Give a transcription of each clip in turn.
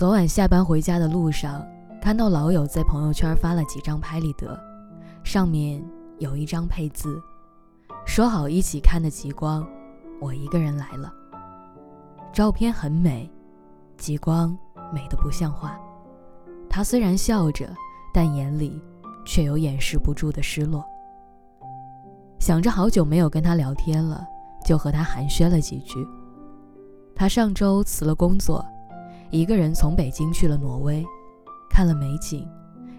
昨晚下班回家的路上，看到老友在朋友圈发了几张拍立得，上面有一张配字：“说好一起看的极光，我一个人来了。”照片很美，极光美得不像话。他虽然笑着，但眼里却有掩饰不住的失落。想着好久没有跟他聊天了，就和他寒暄了几句。他上周辞了工作，一个人从北京去了挪威，看了美景，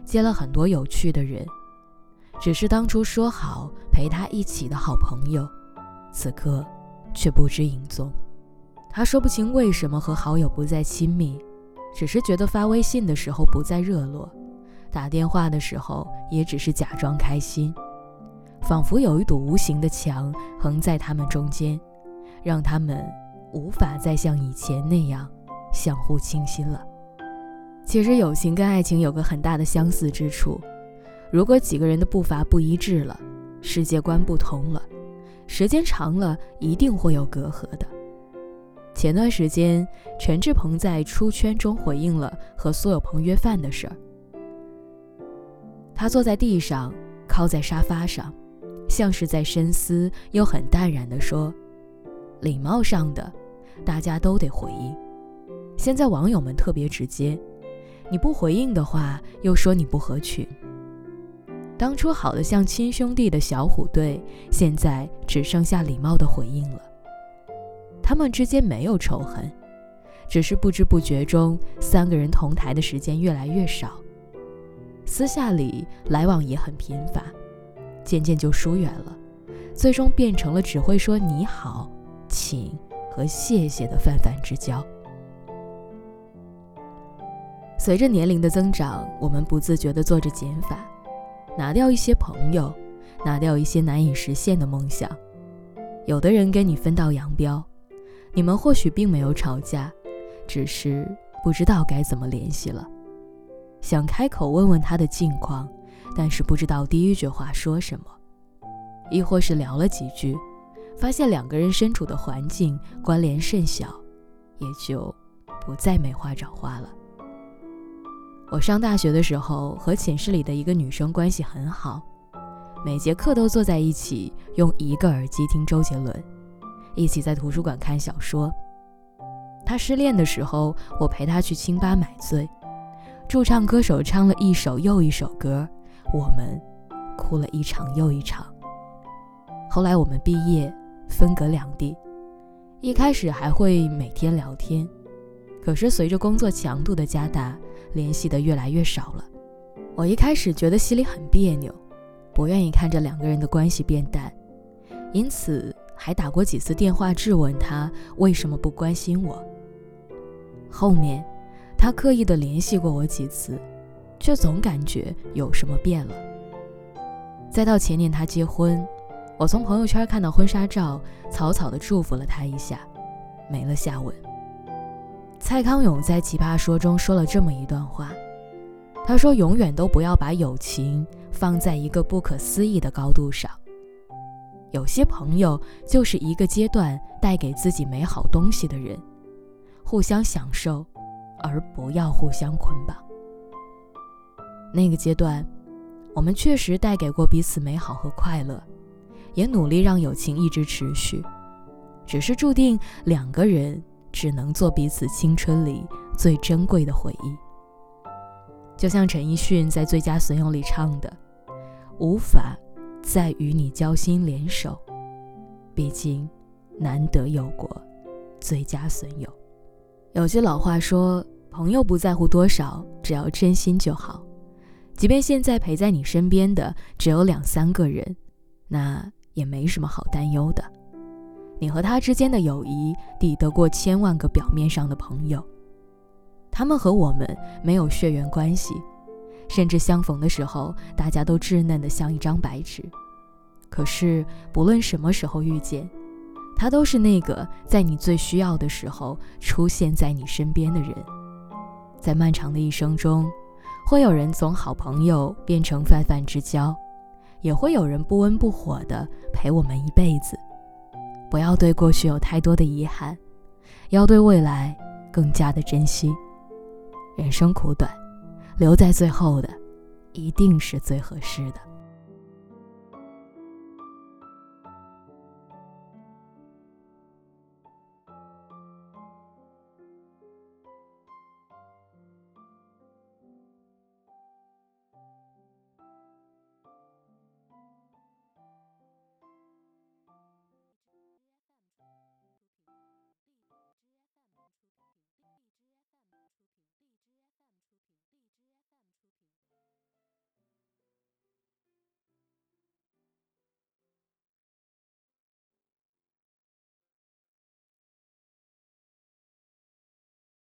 接了很多有趣的人。只是当初说好陪他一起的好朋友，此刻却不知影踪。他说不清为什么和好友不再亲密，只是觉得发微信的时候不再热络，打电话的时候也只是假装开心。仿佛有一堵无形的墙横在他们中间，让他们无法再像以前那样相互倾心了。其实友情跟爱情有个很大的相似之处，如果几个人的步伐不一致了，世界观不同了，时间长了一定会有隔阂的。前段时间，陈志朋在出圈中回应了和苏有朋约饭的事儿。他坐在地上，靠在沙发上。像是在深思，又很淡然地说：“礼貌上的，大家都得回应。现在网友们特别直接，你不回应的话，又说你不合群。当初好的像亲兄弟的小虎队，现在只剩下礼貌的回应了。他们之间没有仇恨，只是不知不觉中，三个人同台的时间越来越少，私下里来往也很频繁。”渐渐就疏远了，最终变成了只会说你好、请和谢谢的泛泛之交。随着年龄的增长，我们不自觉地做着减法，拿掉一些朋友，拿掉一些难以实现的梦想。有的人跟你分道扬镳，你们或许并没有吵架，只是不知道该怎么联系了，想开口问问他的近况。但是不知道第一句话说什么，亦或是聊了几句，发现两个人身处的环境关联甚小，也就不再没话找话了。我上大学的时候和寝室里的一个女生关系很好，每节课都坐在一起，用一个耳机听周杰伦，一起在图书馆看小说。她失恋的时候，我陪她去清吧买醉，驻唱歌手唱了一首又一首歌。我们哭了一场又一场。后来我们毕业，分隔两地。一开始还会每天聊天，可是随着工作强度的加大，联系的越来越少了。我一开始觉得心里很别扭，不愿意看着两个人的关系变淡，因此还打过几次电话质问他为什么不关心我。后面，他刻意的联系过我几次。却总感觉有什么变了。再到前年他结婚，我从朋友圈看到婚纱照，草草的祝福了他一下，没了下文。蔡康永在《奇葩说》中说了这么一段话，他说：“永远都不要把友情放在一个不可思议的高度上。有些朋友就是一个阶段带给自己美好东西的人，互相享受，而不要互相捆绑。”那个阶段，我们确实带给过彼此美好和快乐，也努力让友情一直持续。只是注定两个人只能做彼此青春里最珍贵的回忆。就像陈奕迅在《最佳损友》里唱的：“无法再与你交心联手，毕竟难得有过最佳损友。”有句老话说：“朋友不在乎多少，只要真心就好。”即便现在陪在你身边的只有两三个人，那也没什么好担忧的。你和他之间的友谊抵得过千万个表面上的朋友，他们和我们没有血缘关系，甚至相逢的时候大家都稚嫩的像一张白纸。可是不论什么时候遇见，他都是那个在你最需要的时候出现在你身边的人。在漫长的一生中。会有人从好朋友变成泛泛之交，也会有人不温不火的陪我们一辈子。不要对过去有太多的遗憾，要对未来更加的珍惜。人生苦短，留在最后的，一定是最合适的。